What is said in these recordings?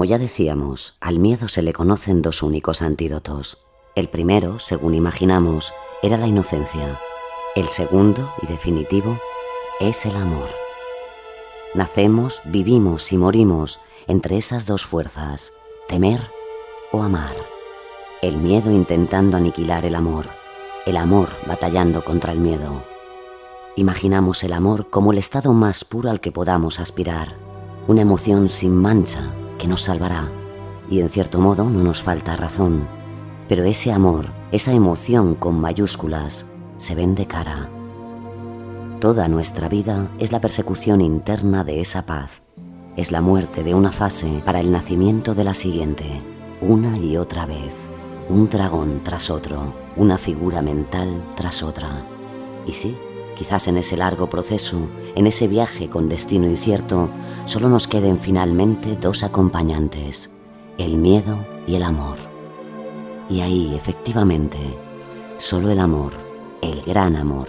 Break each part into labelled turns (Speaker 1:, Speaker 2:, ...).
Speaker 1: Como ya decíamos, al miedo se le conocen dos únicos antídotos. El primero, según imaginamos, era la inocencia. El segundo, y definitivo, es el amor. Nacemos, vivimos y morimos entre esas dos fuerzas, temer o amar. El miedo intentando aniquilar el amor, el amor batallando contra el miedo. Imaginamos el amor como el estado más puro al que podamos aspirar, una emoción sin mancha que nos salvará. Y en cierto modo no nos falta razón. Pero ese amor, esa emoción con mayúsculas, se ven de cara. Toda nuestra vida es la persecución interna de esa paz. Es la muerte de una fase para el nacimiento de la siguiente, una y otra vez. Un dragón tras otro, una figura mental tras otra. Y sí, quizás en ese largo proceso, en ese viaje con destino incierto, solo nos queden finalmente dos acompañantes, el miedo y el amor. Y ahí, efectivamente, solo el amor, el gran amor,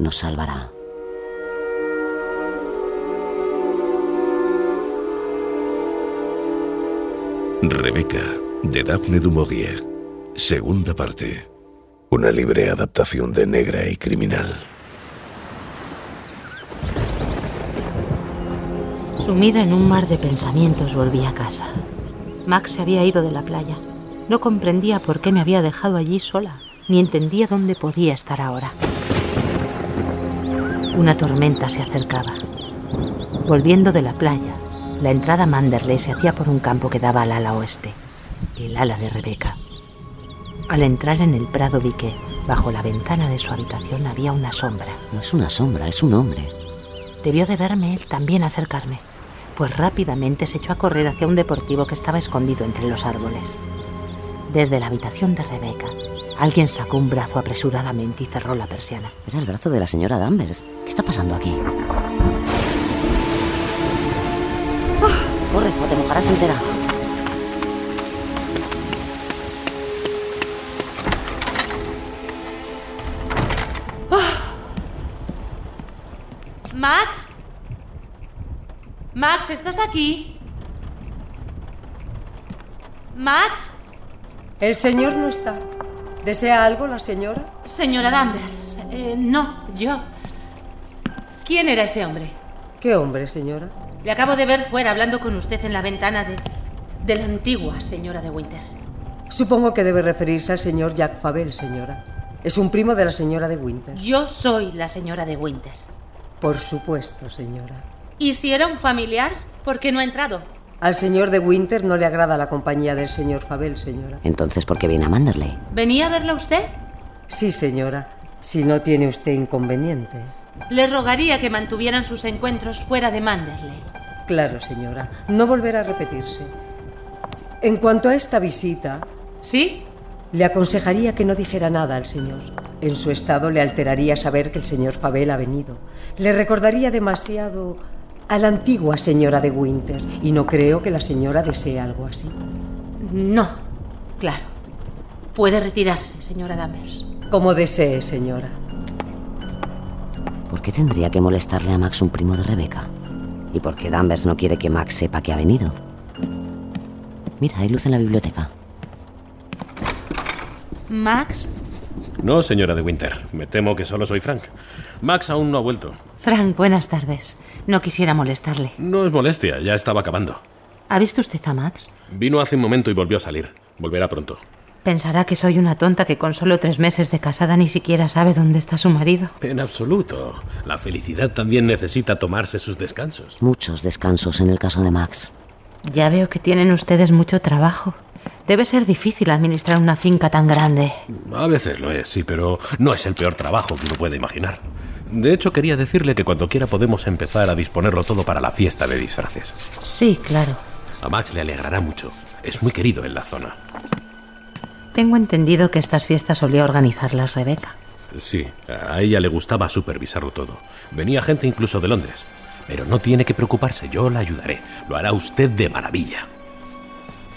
Speaker 1: nos salvará.
Speaker 2: Rebeca, de Daphne du Maurier. Segunda parte. Una libre adaptación de Negra y Criminal.
Speaker 3: Sumida en un mar de pensamientos volví a casa. Max se había ido de la playa. No comprendía por qué me había dejado allí sola, ni entendía dónde podía estar ahora. Una tormenta se acercaba. Volviendo de la playa, la entrada a Manderley se hacía por un campo que daba al ala oeste, el ala de Rebeca. Al entrar en el prado vi que, bajo la ventana de su habitación, había una sombra.
Speaker 1: No es una sombra, es un hombre.
Speaker 3: Debió de verme él también acercarme, pues rápidamente se echó a correr hacia un deportivo que estaba escondido entre los árboles. Desde la habitación de Rebeca, alguien sacó un brazo apresuradamente y cerró la persiana.
Speaker 1: Era el brazo de la señora Danvers. ¿Qué está pasando aquí? Corre, o te mojarás entera.
Speaker 3: Max. Max, ¿estás aquí? Max.
Speaker 4: El señor no está. ¿Desea algo la señora?
Speaker 3: Señora Danvers. Eh, no, yo. ¿Quién era ese hombre?
Speaker 4: ¿Qué hombre, señora?
Speaker 3: Le acabo de ver fuera hablando con usted en la ventana de. de la antigua señora de Winter.
Speaker 4: Supongo que debe referirse al señor Jack Fabel, señora. Es un primo de la señora de Winter.
Speaker 3: Yo soy la señora de Winter.
Speaker 4: Por supuesto, señora.
Speaker 3: ¿Y si era un familiar? ¿Por qué no ha entrado?
Speaker 4: Al señor de Winter no le agrada la compañía del señor Fabel, señora.
Speaker 1: Entonces, ¿por qué viene a Manderley?
Speaker 3: ¿Venía a verlo usted?
Speaker 4: Sí, señora. Si no tiene usted inconveniente.
Speaker 3: Le rogaría que mantuvieran sus encuentros fuera de Manderley.
Speaker 4: Claro, señora. No volverá a repetirse. En cuanto a esta visita,
Speaker 3: ¿Sí?
Speaker 4: le aconsejaría que no dijera nada al señor. En su estado le alteraría saber que el señor Fabel ha venido. Le recordaría demasiado a la antigua señora de Winter y no creo que la señora desee algo así.
Speaker 3: No, claro. Puede retirarse, señora Danvers.
Speaker 4: Como desee, señora.
Speaker 1: ¿Por qué tendría que molestarle a Max un primo de Rebeca? ¿Y por qué Danvers no quiere que Max sepa que ha venido? Mira, hay luz en la biblioteca.
Speaker 3: Max.
Speaker 5: No, señora de Winter. Me temo que solo soy Frank. Max aún no ha vuelto.
Speaker 3: Frank, buenas tardes. No quisiera molestarle.
Speaker 5: No es molestia, ya estaba acabando.
Speaker 3: ¿Ha visto usted a Max?
Speaker 5: Vino hace un momento y volvió a salir. Volverá pronto.
Speaker 3: Pensará que soy una tonta que con solo tres meses de casada ni siquiera sabe dónde está su marido.
Speaker 5: En absoluto. La felicidad también necesita tomarse sus descansos.
Speaker 1: Muchos descansos en el caso de Max.
Speaker 3: Ya veo que tienen ustedes mucho trabajo. Debe ser difícil administrar una finca tan grande.
Speaker 5: A veces lo es, sí, pero no es el peor trabajo que uno puede imaginar. De hecho, quería decirle que cuando quiera podemos empezar a disponerlo todo para la fiesta de disfraces.
Speaker 3: Sí, claro.
Speaker 5: A Max le alegrará mucho. Es muy querido en la zona.
Speaker 3: Tengo entendido que estas fiestas solía organizarlas Rebeca.
Speaker 5: Sí, a ella le gustaba supervisarlo todo. Venía gente incluso de Londres. Pero no tiene que preocuparse, yo la ayudaré. Lo hará usted de maravilla.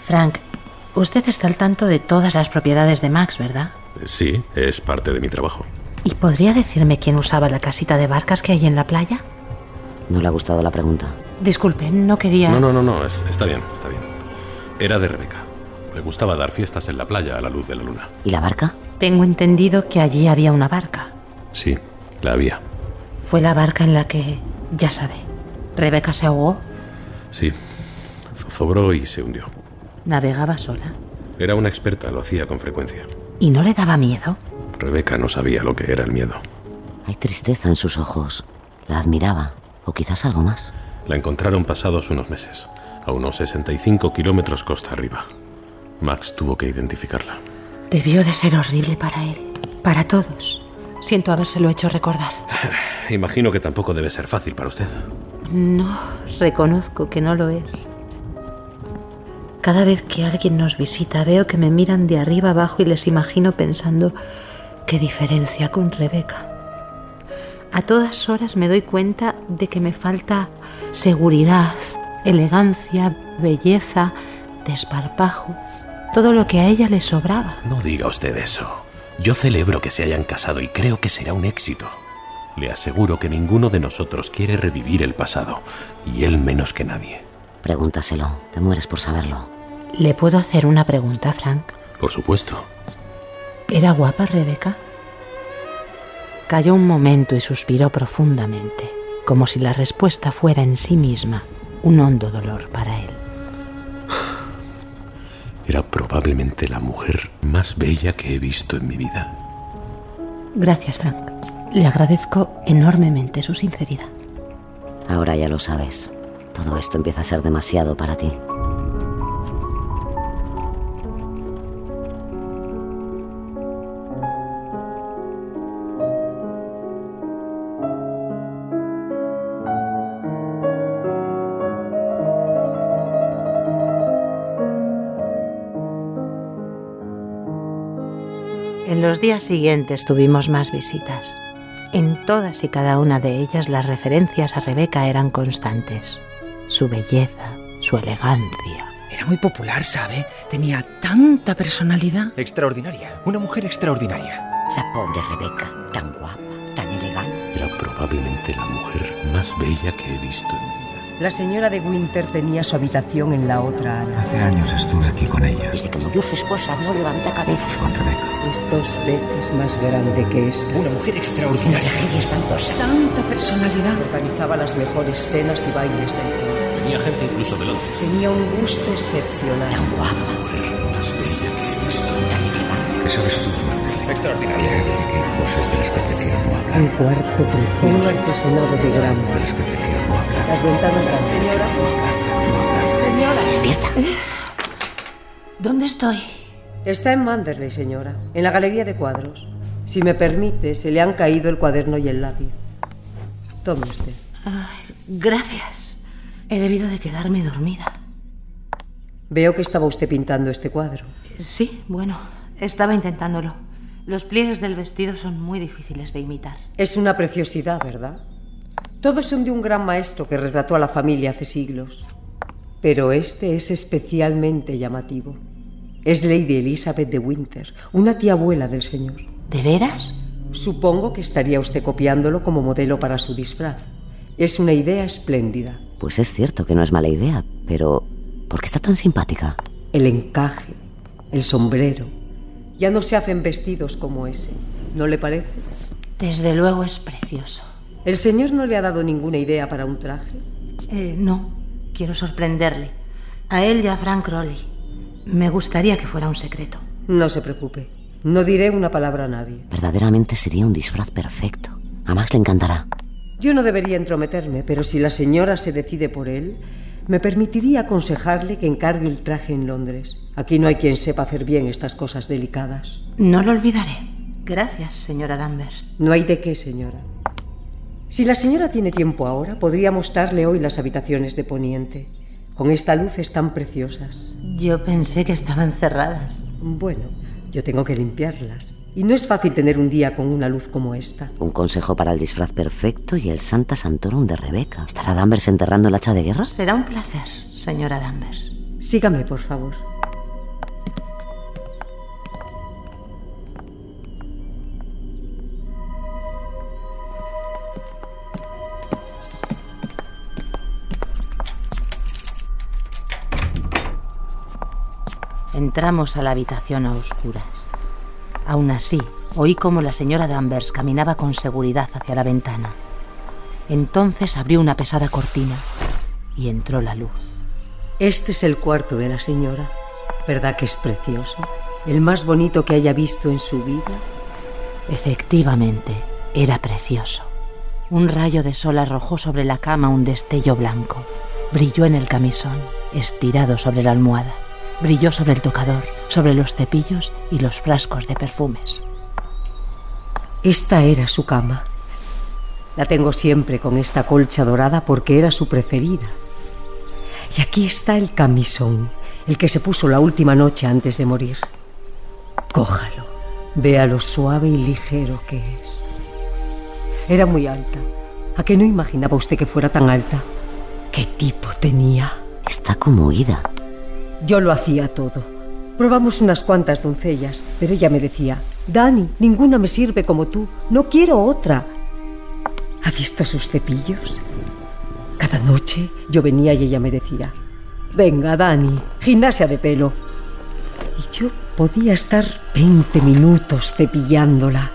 Speaker 3: Frank, usted está al tanto de todas las propiedades de Max, ¿verdad?
Speaker 5: Sí, es parte de mi trabajo.
Speaker 3: ¿Y podría decirme quién usaba la casita de barcas que hay en la playa?
Speaker 1: No le ha gustado la pregunta.
Speaker 3: Disculpe, no quería...
Speaker 5: No, no, no, no, es- está bien, está bien. Era de Rebeca. Le gustaba dar fiestas en la playa a la luz de la luna.
Speaker 1: ¿Y la barca?
Speaker 3: Tengo entendido que allí había una barca.
Speaker 5: Sí, la había.
Speaker 3: Fue la barca en la que, ya sabe, Rebeca se ahogó.
Speaker 5: Sí. Zozobró y se hundió.
Speaker 3: Navegaba sola.
Speaker 5: Era una experta, lo hacía con frecuencia.
Speaker 3: ¿Y no le daba miedo?
Speaker 5: Rebeca no sabía lo que era el miedo.
Speaker 1: Hay tristeza en sus ojos. La admiraba. O quizás algo más.
Speaker 5: La encontraron pasados unos meses, a unos 65 kilómetros costa arriba. Max tuvo que identificarla.
Speaker 3: Debió de ser horrible para él. Para todos. Siento habérselo hecho recordar.
Speaker 5: Imagino que tampoco debe ser fácil para usted.
Speaker 3: No, reconozco que no lo es. Cada vez que alguien nos visita veo que me miran de arriba abajo y les imagino pensando qué diferencia con Rebeca. A todas horas me doy cuenta de que me falta seguridad, elegancia, belleza, desparpajo, todo lo que a ella le sobraba.
Speaker 5: No diga usted eso. Yo celebro que se hayan casado y creo que será un éxito. Le aseguro que ninguno de nosotros quiere revivir el pasado, y él menos que nadie.
Speaker 1: Pregúntaselo. Te mueres por saberlo.
Speaker 3: ¿Le puedo hacer una pregunta, Frank?
Speaker 5: Por supuesto.
Speaker 3: ¿Era guapa Rebeca? Calló un momento y suspiró profundamente, como si la respuesta fuera en sí misma un hondo dolor para él.
Speaker 5: Era probablemente la mujer más bella que he visto en mi vida.
Speaker 3: Gracias, Frank. Le agradezco enormemente su sinceridad.
Speaker 1: Ahora ya lo sabes. Todo esto empieza a ser demasiado para ti.
Speaker 3: En los días siguientes tuvimos más visitas. En todas y cada una de ellas las referencias a Rebeca eran constantes. Su belleza, su elegancia.
Speaker 6: Era muy popular, ¿sabe? Tenía tanta personalidad.
Speaker 7: Extraordinaria, una mujer extraordinaria.
Speaker 1: La pobre Rebeca, tan guapa, tan elegante.
Speaker 5: Era probablemente la mujer más bella que he visto en mi vida.
Speaker 4: La señora de Winter tenía su habitación en la otra ala.
Speaker 7: Hace años estuve aquí con ella,
Speaker 1: Desde que murió su esposa no levanta cabeza.
Speaker 7: con Rebeca.
Speaker 4: Es dos veces más grande que esta.
Speaker 7: Una mujer extraordinaria.
Speaker 1: Espantosa.
Speaker 6: Tanta personalidad.
Speaker 4: Organizaba las mejores cenas y bailes del pueblo.
Speaker 5: Venía gente incluso de Londres.
Speaker 4: Tenía un gusto excepcional.
Speaker 1: Tan guapa.
Speaker 5: La mujer más bella que he visto.
Speaker 7: ¿Qué sabes tú de Manderley? Extraordinaria. Que cosas de las que prefiero no hablar.
Speaker 4: Un cuarto precioso. Un artesonado de gran
Speaker 7: De las que prefiero no hablar.
Speaker 4: Las ventanas dan. Señora. Señora.
Speaker 1: Despierta.
Speaker 3: ¿Dónde estoy?
Speaker 4: Está en Manderley, señora. En la galería de cuadros. Si me permite, se le han caído el cuaderno y el lápiz. Tome usted.
Speaker 3: Ay, gracias. He debido de quedarme dormida.
Speaker 4: Veo que estaba usted pintando este cuadro.
Speaker 3: Sí, bueno, estaba intentándolo. Los pliegues del vestido son muy difíciles de imitar.
Speaker 4: Es una preciosidad, ¿verdad? Todos son de un gran maestro que retrató a la familia hace siglos. Pero este es especialmente llamativo. Es Lady Elizabeth de Winter, una tía abuela del señor.
Speaker 3: ¿De veras?
Speaker 4: Supongo que estaría usted copiándolo como modelo para su disfraz. Es una idea espléndida.
Speaker 1: Pues es cierto que no es mala idea, pero ¿por qué está tan simpática?
Speaker 4: El encaje, el sombrero. Ya no se hacen vestidos como ese. ¿No le parece?
Speaker 3: Desde luego es precioso.
Speaker 4: ¿El señor no le ha dado ninguna idea para un traje?
Speaker 3: Eh, no, quiero sorprenderle. A él y a Frank Crowley. Me gustaría que fuera un secreto.
Speaker 4: No se preocupe. No diré una palabra a nadie.
Speaker 1: Verdaderamente sería un disfraz perfecto. A Max le encantará.
Speaker 4: Yo no debería entrometerme, pero si la señora se decide por él, me permitiría aconsejarle que encargue el traje en Londres. Aquí no hay quien sepa hacer bien estas cosas delicadas.
Speaker 3: No lo olvidaré. Gracias, señora Danvers.
Speaker 4: No hay de qué, señora. Si la señora tiene tiempo ahora, podría mostrarle hoy las habitaciones de Poniente. Con esta luz están preciosas.
Speaker 3: Yo pensé que estaban cerradas.
Speaker 4: Bueno, yo tengo que limpiarlas. Y no es fácil tener un día con una luz como esta.
Speaker 1: Un consejo para el disfraz perfecto y el Santa Santorum de Rebeca. ¿Estará Danvers enterrando el hacha de guerra?
Speaker 3: Será un placer, señora Danvers.
Speaker 4: Sígame, por favor.
Speaker 3: Entramos a la habitación a oscuras. Aún así, oí como la señora Danvers caminaba con seguridad hacia la ventana. Entonces abrió una pesada cortina y entró la luz.
Speaker 4: Este es el cuarto de la señora. ¿Verdad que es precioso? El más bonito que haya visto en su vida.
Speaker 3: Efectivamente, era precioso. Un rayo de sol arrojó sobre la cama un destello blanco. Brilló en el camisón, estirado sobre la almohada. Brilló sobre el tocador, sobre los cepillos y los frascos de perfumes.
Speaker 4: Esta era su cama. La tengo siempre con esta colcha dorada porque era su preferida. Y aquí está el camisón, el que se puso la última noche antes de morir. Cójalo, vea lo suave y ligero que es. Era muy alta. ¿A qué no imaginaba usted que fuera tan alta? ¿Qué tipo tenía?
Speaker 1: Está como oída.
Speaker 4: Yo lo hacía todo. Probamos unas cuantas doncellas, pero ella me decía, Dani, ninguna me sirve como tú, no quiero otra. ¿Ha visto sus cepillos? Cada noche yo venía y ella me decía, venga, Dani, gimnasia de pelo. Y yo podía estar 20 minutos cepillándola.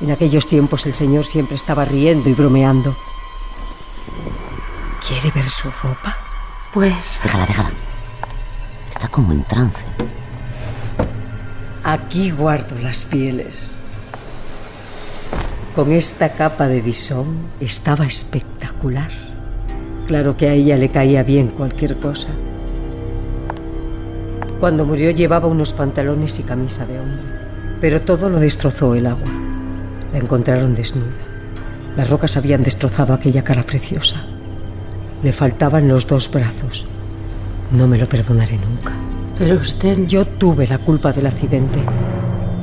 Speaker 4: En aquellos tiempos el señor siempre estaba riendo y bromeando. ¿Quiere ver su ropa?
Speaker 3: Pues...
Speaker 1: Déjala, déjala. Está como en trance.
Speaker 4: Aquí guardo las pieles. Con esta capa de bisón estaba espectacular. Claro que a ella le caía bien cualquier cosa. Cuando murió llevaba unos pantalones y camisa de hombre, pero todo lo destrozó el agua. La encontraron desnuda. Las rocas habían destrozado aquella cara preciosa. Le faltaban los dos brazos. No me lo perdonaré nunca.
Speaker 3: Pero usted...
Speaker 4: Yo tuve la culpa del accidente.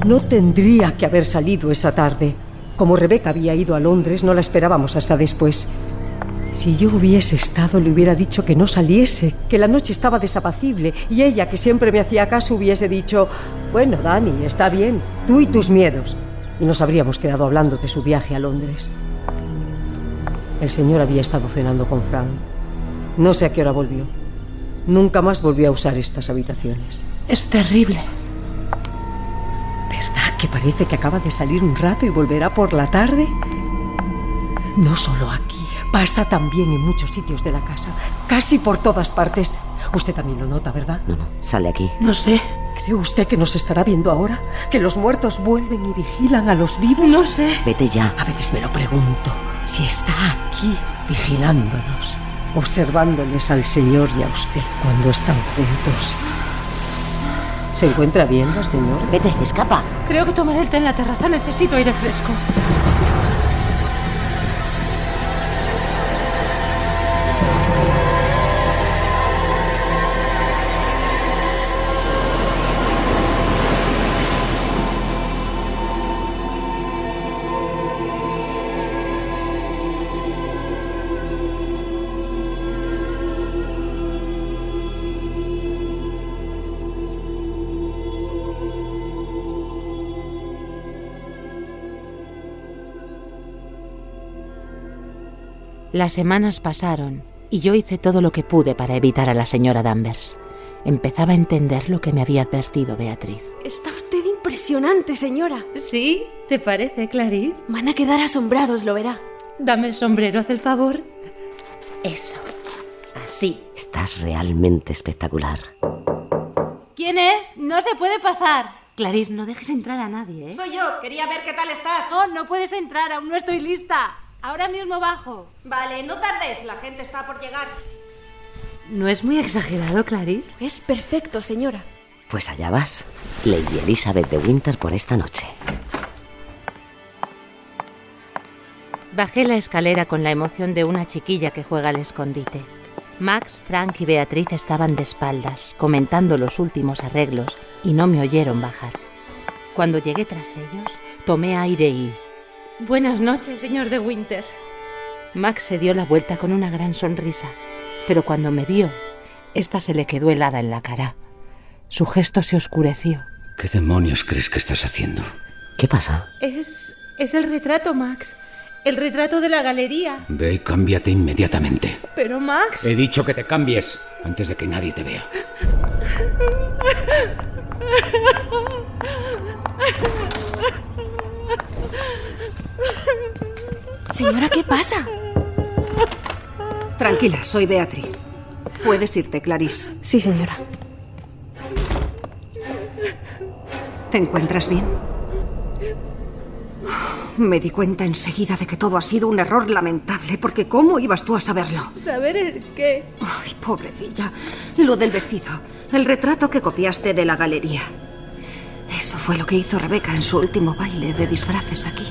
Speaker 4: No tendría que haber salido esa tarde. Como Rebeca había ido a Londres, no la esperábamos hasta después. Si yo hubiese estado, le hubiera dicho que no saliese, que la noche estaba desapacible, y ella, que siempre me hacía caso, hubiese dicho, bueno, Dani, está bien, tú y tus miedos. Y nos habríamos quedado hablando de su viaje a Londres. El señor había estado cenando con Frank. No sé a qué hora volvió. Nunca más volvió a usar estas habitaciones.
Speaker 3: Es terrible.
Speaker 4: ¿Verdad que parece que acaba de salir un rato y volverá por la tarde? No solo aquí, pasa también en muchos sitios de la casa, casi por todas partes. Usted también lo nota, ¿verdad?
Speaker 1: No, no, sale aquí.
Speaker 3: No sé.
Speaker 4: ¿Cree usted que nos estará viendo ahora? ¿Que los muertos vuelven y vigilan a los vivos?
Speaker 3: No sé.
Speaker 1: Vete ya.
Speaker 4: A veces me lo pregunto, si está aquí vigilándonos, observándoles al Señor y a usted cuando están juntos. ¿Se encuentra bien la señora?
Speaker 1: Vete, escapa.
Speaker 3: Creo que tomaré el té en la terraza. Necesito aire fresco. Las semanas pasaron y yo hice todo lo que pude para evitar a la señora Danvers. Empezaba a entender lo que me había advertido Beatriz.
Speaker 8: Está usted impresionante, señora.
Speaker 3: ¿Sí? ¿Te parece, Clarice?
Speaker 8: Van a quedar asombrados, lo verá.
Speaker 3: Dame el sombrero, haz el favor. Eso. Así.
Speaker 1: Estás realmente espectacular.
Speaker 9: ¿Quién es? No se puede pasar.
Speaker 3: Clarice, no dejes entrar a nadie, ¿eh?
Speaker 8: Soy yo. Quería ver qué tal estás.
Speaker 9: No, no puedes entrar, aún no estoy lista. Ahora mismo bajo.
Speaker 10: Vale, no tardes, la gente está por llegar.
Speaker 3: ¿No es muy exagerado, Clarice?
Speaker 8: Es perfecto, señora.
Speaker 1: Pues allá vas, Lady Elizabeth de Winter por esta noche.
Speaker 3: Bajé la escalera con la emoción de una chiquilla que juega al escondite. Max, Frank y Beatriz estaban de espaldas, comentando los últimos arreglos, y no me oyeron bajar. Cuando llegué tras ellos, tomé aire y...
Speaker 9: Buenas noches, señor de Winter.
Speaker 3: Max se dio la vuelta con una gran sonrisa, pero cuando me vio, esta se le quedó helada en la cara. Su gesto se oscureció.
Speaker 7: ¿Qué demonios crees que estás haciendo?
Speaker 1: ¿Qué pasa?
Speaker 9: Es. es el retrato, Max. El retrato de la galería.
Speaker 7: Ve y cámbiate inmediatamente.
Speaker 9: Pero, Max.
Speaker 7: He dicho que te cambies antes de que nadie te vea.
Speaker 8: Señora, ¿qué pasa?
Speaker 4: Tranquila, soy Beatriz. Puedes irte, Clarice.
Speaker 8: Sí, señora.
Speaker 4: ¿Te encuentras bien? Me di cuenta enseguida de que todo ha sido un error lamentable, porque ¿cómo ibas tú a saberlo?
Speaker 9: ¿Saber el qué?
Speaker 4: Ay, pobrecilla. Lo del vestido. El retrato que copiaste de la galería. Eso fue lo que hizo Rebeca en su último baile de disfraces aquí.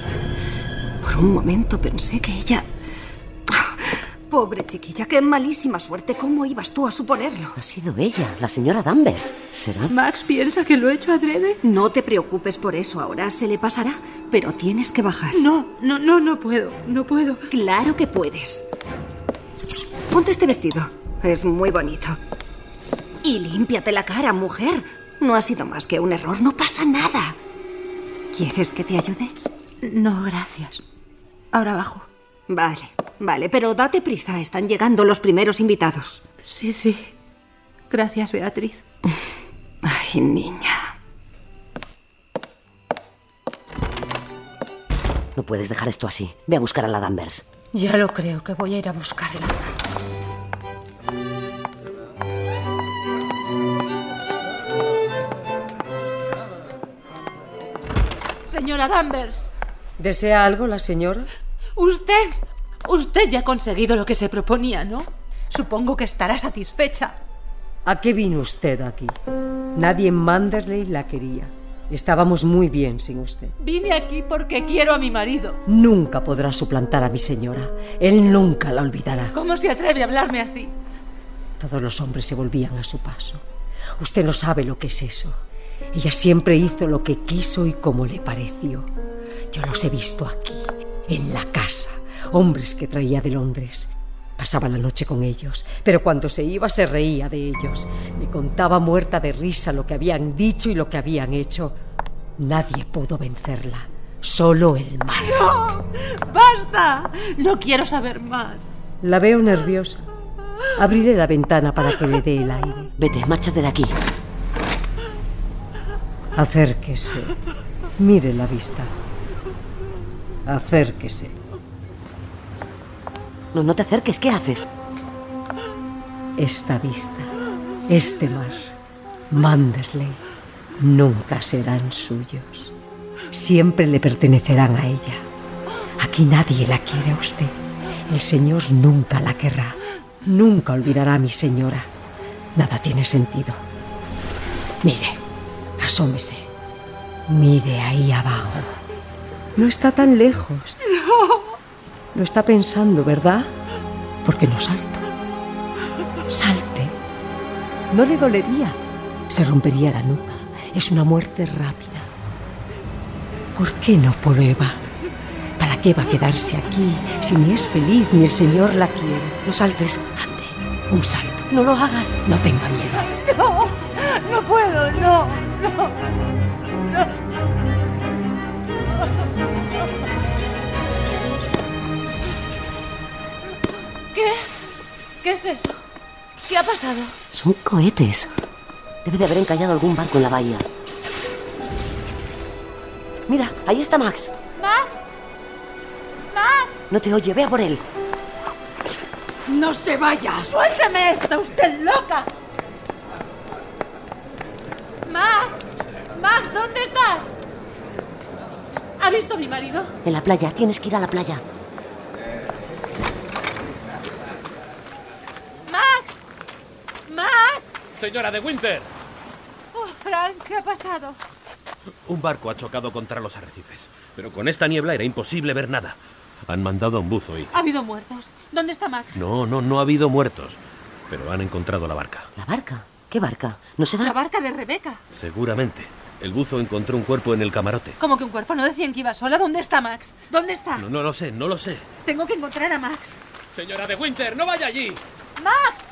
Speaker 4: Por un momento pensé que ella... Pobre chiquilla, qué malísima suerte. ¿Cómo ibas tú a suponerlo?
Speaker 1: Ha sido ella, la señora Danvers. ¿Será?
Speaker 9: Max piensa que lo he hecho adrede.
Speaker 4: No te preocupes por eso, ahora se le pasará, pero tienes que bajar.
Speaker 9: No, no, no, no puedo, no puedo.
Speaker 4: Claro que puedes. Ponte este vestido, es muy bonito. Y límpiate la cara, mujer. No ha sido más que un error, no pasa nada. ¿Quieres que te ayude?
Speaker 9: No, gracias. Ahora bajo.
Speaker 4: Vale, vale, pero date prisa, están llegando los primeros invitados.
Speaker 9: Sí, sí. Gracias, Beatriz.
Speaker 4: Ay, niña.
Speaker 1: No puedes dejar esto así. Ve a buscar a la Danvers.
Speaker 9: Ya lo creo que voy a ir a buscarla. Señora Danvers,
Speaker 4: ¿Desea algo la señora?
Speaker 9: Usted, usted ya ha conseguido lo que se proponía, ¿no? Supongo que estará satisfecha.
Speaker 4: ¿A qué vino usted aquí? Nadie en Manderley la quería. Estábamos muy bien sin usted.
Speaker 9: Vine aquí porque quiero a mi marido.
Speaker 4: Nunca podrá suplantar a mi señora. Él nunca la olvidará.
Speaker 9: ¿Cómo se atreve a hablarme así?
Speaker 4: Todos los hombres se volvían a su paso. Usted no sabe lo que es eso. Ella siempre hizo lo que quiso y como le pareció. Yo los he visto aquí, en la casa. Hombres que traía de Londres. Pasaba la noche con ellos, pero cuando se iba se reía de ellos. Me contaba muerta de risa lo que habían dicho y lo que habían hecho. Nadie pudo vencerla. Solo el mar.
Speaker 9: ¡No! ¡Basta! No quiero saber más.
Speaker 4: La veo nerviosa. Abriré la ventana para que le dé el aire.
Speaker 1: Vete, márchate de aquí.
Speaker 4: Acérquese. Mire la vista. Acérquese.
Speaker 1: No, no te acerques. ¿Qué haces?
Speaker 4: Esta vista, este mar, Manderley, nunca serán suyos. Siempre le pertenecerán a ella. Aquí nadie la quiere a usted. El Señor nunca la querrá. Nunca olvidará a mi señora. Nada tiene sentido. Mire, asómese. Mire ahí abajo. No está tan lejos. Lo está pensando, ¿verdad? Porque no salto. Salte. No le dolería. Se rompería la nuca. Es una muerte rápida. ¿Por qué no prueba? ¿Para qué va a quedarse aquí si ni es feliz ni el Señor la quiere?
Speaker 1: No saltes.
Speaker 4: Ande, un salto.
Speaker 1: No lo hagas.
Speaker 4: No tenga miedo.
Speaker 9: No, no puedo, no, no. Es eso? ¿Qué ha pasado?
Speaker 1: Son cohetes. Debe de haber encallado algún barco en la bahía. Mira, ahí está Max.
Speaker 9: ¿Max? ¿Max?
Speaker 1: No te oye, ve a por él.
Speaker 9: ¡No se vaya! ¡Suélteme! ¡Está usted loca! ¡Max! ¡Max, ¿dónde estás? ¿Ha visto a mi marido?
Speaker 1: En la playa, tienes que ir a la playa.
Speaker 5: Señora de Winter.
Speaker 3: Oh, Frank, ¿qué ha pasado?
Speaker 5: Un barco ha chocado contra los arrecifes, pero con esta niebla era imposible ver nada. Han mandado a un buzo y...
Speaker 3: ¿Ha habido muertos? ¿Dónde está Max?
Speaker 5: No, no, no ha habido muertos, pero han encontrado la barca.
Speaker 1: ¿La barca? ¿Qué barca? ¿No será...?
Speaker 3: La barca de Rebeca.
Speaker 5: Seguramente. El buzo encontró un cuerpo en el camarote.
Speaker 3: ¿Cómo que un cuerpo? ¿No decían que iba sola? ¿Dónde está Max? ¿Dónde está?
Speaker 5: No, no lo sé, no lo sé.
Speaker 3: Tengo que encontrar a Max.
Speaker 5: Señora de Winter, no vaya allí.
Speaker 3: ¡Max!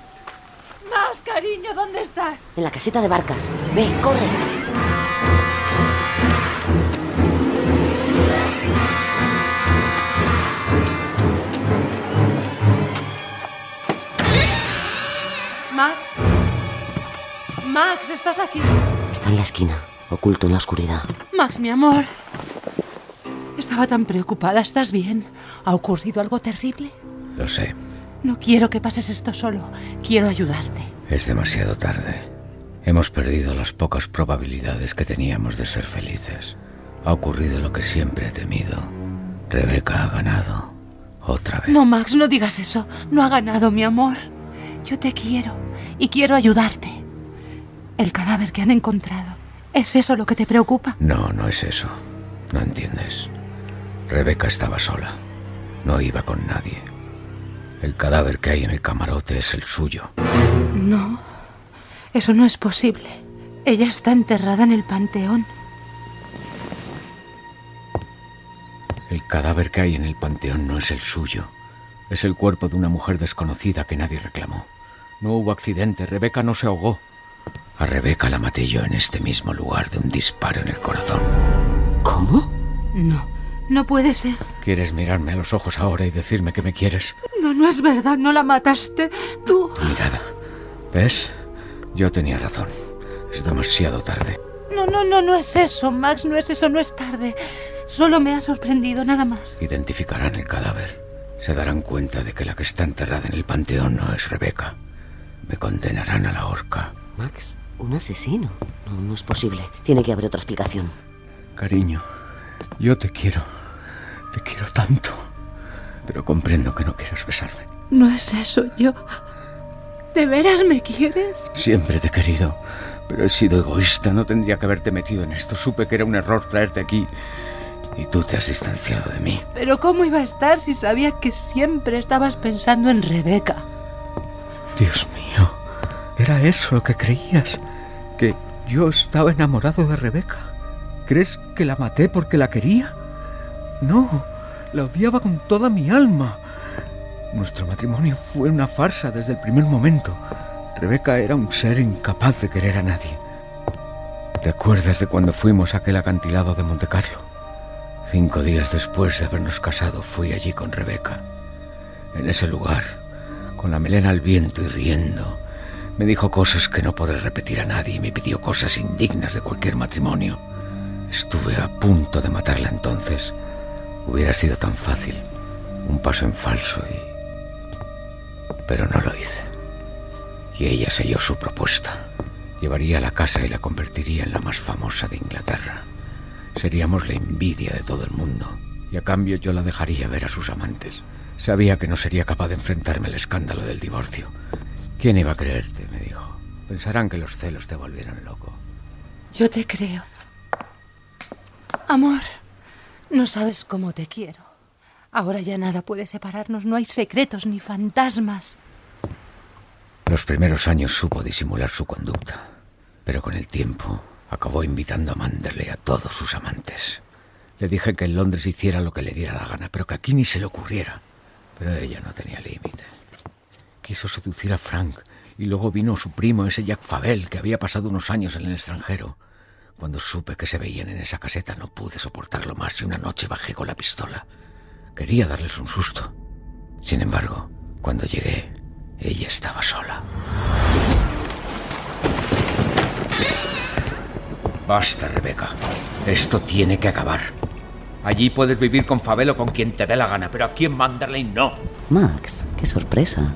Speaker 3: ¡Max, cariño! ¿Dónde estás?
Speaker 1: En la caseta de barcas. Ve, corre.
Speaker 3: Max. Max, ¿estás aquí?
Speaker 1: Está en la esquina, oculto en la oscuridad.
Speaker 3: Max, mi amor. Estaba tan preocupada. ¿Estás bien? ¿Ha ocurrido algo terrible?
Speaker 7: Lo sé.
Speaker 3: No quiero que pases esto solo. Quiero ayudarte.
Speaker 7: Es demasiado tarde. Hemos perdido las pocas probabilidades que teníamos de ser felices. Ha ocurrido lo que siempre he temido. Rebeca ha ganado. Otra vez.
Speaker 3: No, Max, no digas eso. No ha ganado, mi amor. Yo te quiero y quiero ayudarte. El cadáver que han encontrado. ¿Es eso lo que te preocupa?
Speaker 7: No, no es eso. No entiendes. Rebeca estaba sola. No iba con nadie. El cadáver que hay en el camarote es el suyo.
Speaker 3: No, eso no es posible. Ella está enterrada en el panteón.
Speaker 7: El cadáver que hay en el panteón no es el suyo. Es el cuerpo de una mujer desconocida que nadie reclamó. No hubo accidente. Rebeca no se ahogó. A Rebeca la maté yo en este mismo lugar de un disparo en el corazón.
Speaker 1: ¿Cómo?
Speaker 3: No, no puede ser.
Speaker 7: ¿Quieres mirarme a los ojos ahora y decirme que me quieres?
Speaker 3: No, no es verdad. No la mataste. Tú.
Speaker 7: Tu mirada. ¿Ves? Yo tenía razón. Es demasiado tarde.
Speaker 3: No, no, no, no es eso, Max. No es eso. No es tarde. Solo me ha sorprendido, nada más.
Speaker 7: Identificarán el cadáver. Se darán cuenta de que la que está enterrada en el panteón no es Rebeca. Me condenarán a la horca.
Speaker 1: Max, un asesino. No, no es posible. Tiene que haber otra explicación.
Speaker 7: Cariño, yo te quiero. Te quiero tanto. Pero comprendo que no quieras besarme.
Speaker 3: No es eso. Yo... ¿De veras me quieres?
Speaker 7: Siempre te he querido. Pero he sido egoísta. No tendría que haberte metido en esto. Supe que era un error traerte aquí. Y tú te has distanciado de mí.
Speaker 3: Pero ¿cómo iba a estar si sabía que siempre estabas pensando en Rebeca?
Speaker 7: Dios mío. ¿Era eso lo que creías? ¿Que yo estaba enamorado de Rebeca? ¿Crees que la maté porque la quería? No, la odiaba con toda mi alma. Nuestro matrimonio fue una farsa desde el primer momento. Rebeca era un ser incapaz de querer a nadie. ¿Te acuerdas de cuando fuimos a aquel acantilado de Monte Carlo? Cinco días después de habernos casado fui allí con Rebeca. En ese lugar, con la melena al viento y riendo, me dijo cosas que no podré repetir a nadie y me pidió cosas indignas de cualquier matrimonio. Estuve a punto de matarla entonces. Hubiera sido tan fácil. Un paso en falso y... Pero no lo hice. Y ella selló su propuesta. Llevaría la casa y la convertiría en la más famosa de Inglaterra. Seríamos la envidia de todo el mundo. Y a cambio yo la dejaría ver a sus amantes. Sabía que no sería capaz de enfrentarme al escándalo del divorcio. ¿Quién iba a creerte? me dijo. Pensarán que los celos te volvieran loco.
Speaker 3: Yo te creo. Amor, no sabes cómo te quiero. Ahora ya nada puede separarnos, no hay secretos ni fantasmas.
Speaker 7: Los primeros años supo disimular su conducta, pero con el tiempo acabó invitando a Manderley a todos sus amantes. Le dije que en Londres hiciera lo que le diera la gana, pero que aquí ni se le ocurriera. Pero ella no tenía límite. Quiso seducir a Frank y luego vino su primo, ese Jack Fabel, que había pasado unos años en el extranjero. Cuando supe que se veían en esa caseta no pude soportarlo más y una noche bajé con la pistola. Quería darles un susto. Sin embargo, cuando llegué, ella estaba sola. Basta, Rebeca. Esto tiene que acabar. Allí puedes vivir con Fabel o con quien te dé la gana, pero aquí en Manderley no.
Speaker 1: Max, qué sorpresa.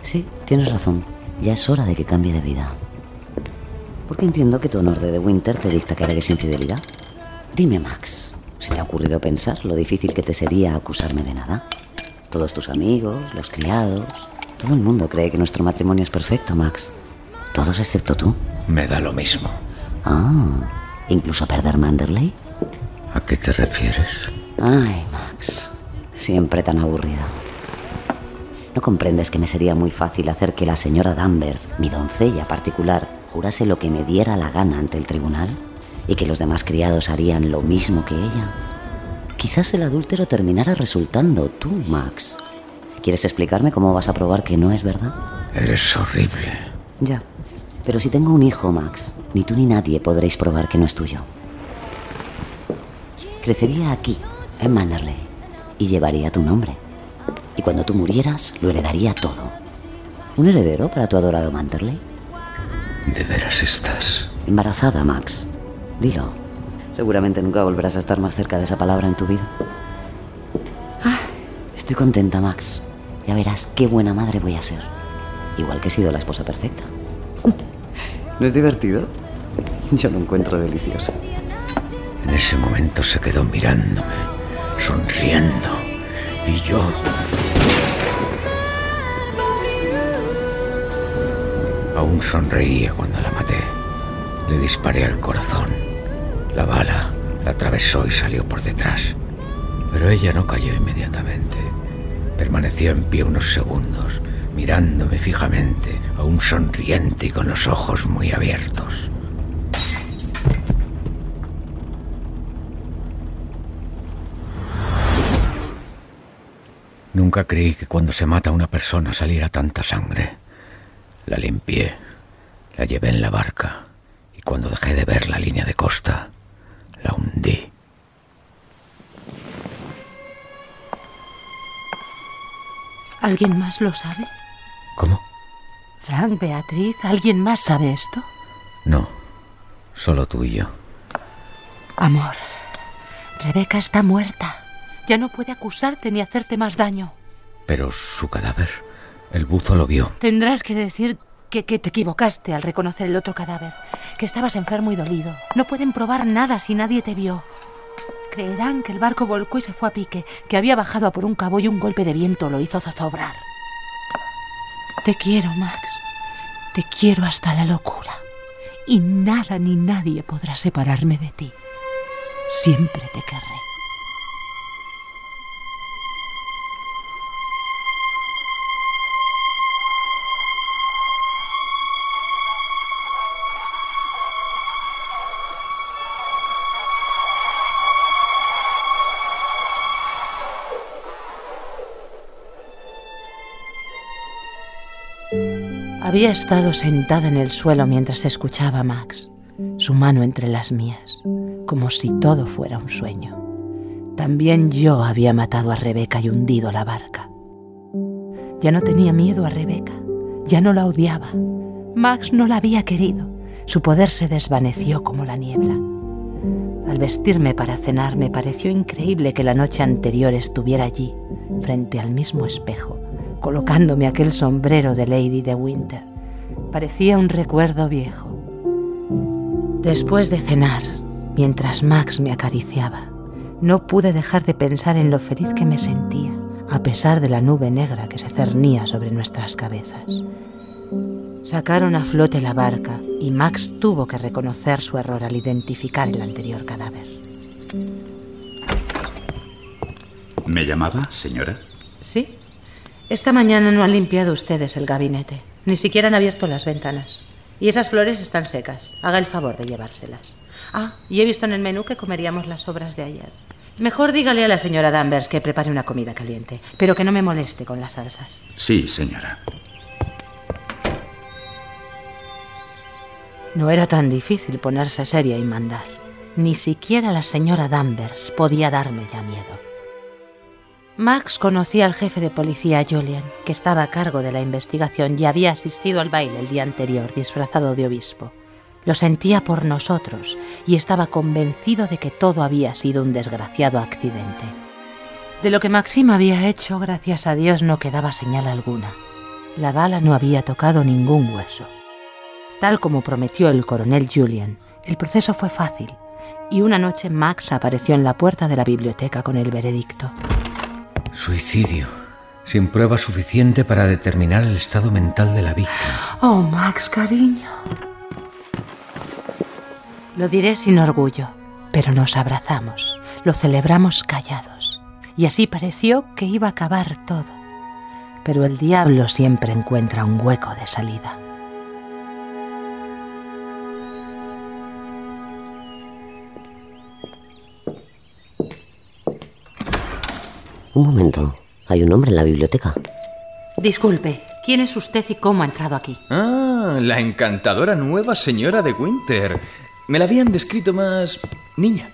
Speaker 1: Sí, tienes razón. Ya es hora de que cambie de vida. Porque entiendo que tu honor de The Winter te dicta que harás infidelidad. Dime, Max, ¿se te ha ocurrido pensar lo difícil que te sería acusarme de nada? Todos tus amigos, los criados, Todo el mundo cree que nuestro matrimonio es perfecto, Max. Todos excepto tú.
Speaker 7: Me da lo mismo.
Speaker 1: Ah, incluso perder Manderley.
Speaker 7: ¿A qué te refieres?
Speaker 1: Ay, Max. Siempre tan aburrido. ¿No comprendes que me sería muy fácil hacer que la señora Danvers, mi doncella particular, jurase lo que me diera la gana ante el tribunal? ¿Y que los demás criados harían lo mismo que ella? Quizás el adúltero terminara resultando tú, Max. ¿Quieres explicarme cómo vas a probar que no es verdad?
Speaker 7: Eres horrible.
Speaker 1: Ya. Pero si tengo un hijo, Max, ni tú ni nadie podréis probar que no es tuyo. Crecería aquí, en Manderley, y llevaría tu nombre. Y cuando tú murieras, lo heredaría todo. ¿Un heredero para tu adorado Manderley?
Speaker 7: ¿De veras estás?
Speaker 1: Embarazada, Max. Dilo. Seguramente nunca volverás a estar más cerca de esa palabra en tu vida. Ah, estoy contenta, Max. Ya verás qué buena madre voy a ser. Igual que he sido la esposa perfecta. ¿No es divertido? Yo lo encuentro delicioso.
Speaker 7: En ese momento se quedó mirándome, sonriendo. Y yo... Aún sonreía cuando la maté. Le disparé al corazón. La bala la atravesó y salió por detrás. Pero ella no cayó inmediatamente. Permaneció en pie unos segundos, mirándome fijamente, aún sonriente y con los ojos muy abiertos. Nunca creí que cuando se mata a una persona saliera tanta sangre. La limpié, la llevé en la barca y cuando dejé de ver la línea de costa, la hundí.
Speaker 3: ¿Alguien más lo sabe?
Speaker 7: ¿Cómo?
Speaker 3: Frank, Beatriz, ¿alguien más sabe esto?
Speaker 7: No, solo tú y yo.
Speaker 3: Amor, Rebeca está muerta. Ya no puede acusarte ni hacerte más daño.
Speaker 7: Pero su cadáver, el buzo lo vio.
Speaker 3: Tendrás que decir que, que, te equivocaste al reconocer el otro cadáver, que estabas enfermo y dolido. No pueden probar nada si nadie te vio. Creerán que el barco volcó y se fue a pique, que había bajado a por un cabo y un golpe de viento lo hizo zozobrar. Te quiero, Max. Te quiero hasta la locura. Y nada ni nadie podrá separarme de ti. Siempre te querré. Había estado sentada en el suelo mientras escuchaba a Max, su mano entre las mías, como si todo fuera un sueño. También yo había matado a Rebeca y hundido la barca. Ya no tenía miedo a Rebeca, ya no la odiaba. Max no la había querido, su poder se desvaneció como la niebla. Al vestirme para cenar me pareció increíble que la noche anterior estuviera allí, frente al mismo espejo, colocándome aquel sombrero de Lady de Winter. Parecía un recuerdo viejo. Después de cenar, mientras Max me acariciaba, no pude dejar de pensar en lo feliz que me sentía, a pesar de la nube negra que se cernía sobre nuestras cabezas. Sacaron a flote la barca y Max tuvo que reconocer su error al identificar el anterior cadáver.
Speaker 11: ¿Me llamaba, señora?
Speaker 3: Sí. Esta mañana no han limpiado ustedes el gabinete, ni siquiera han abierto las ventanas. Y esas flores están secas. Haga el favor de llevárselas. Ah, y he visto en el menú que comeríamos las sobras de ayer. Mejor dígale a la señora Danvers que prepare una comida caliente, pero que no me moleste con las salsas.
Speaker 11: Sí, señora.
Speaker 3: No era tan difícil ponerse seria y mandar. Ni siquiera la señora Danvers podía darme ya miedo. Max conocía al jefe de policía Julian, que estaba a cargo de la investigación y había asistido al baile el día anterior disfrazado de obispo. Lo sentía por nosotros y estaba convencido de que todo había sido un desgraciado accidente. De lo que Maxim había hecho, gracias a Dios, no quedaba señal alguna. La bala no había tocado ningún hueso. Tal como prometió el coronel Julian, el proceso fue fácil y una noche Max apareció en la puerta de la biblioteca con el veredicto.
Speaker 7: Suicidio. sin prueba suficiente para determinar el estado mental de la víctima.
Speaker 9: Oh, Max, cariño. Lo diré sin orgullo, pero nos abrazamos, lo celebramos callados. Y así pareció que iba a acabar todo. Pero el diablo siempre encuentra un hueco de salida.
Speaker 1: Un momento. Hay un hombre en la biblioteca.
Speaker 3: Disculpe, ¿quién es usted y cómo ha entrado aquí?
Speaker 12: Ah, la encantadora nueva señora de Winter. Me la habían descrito más niña.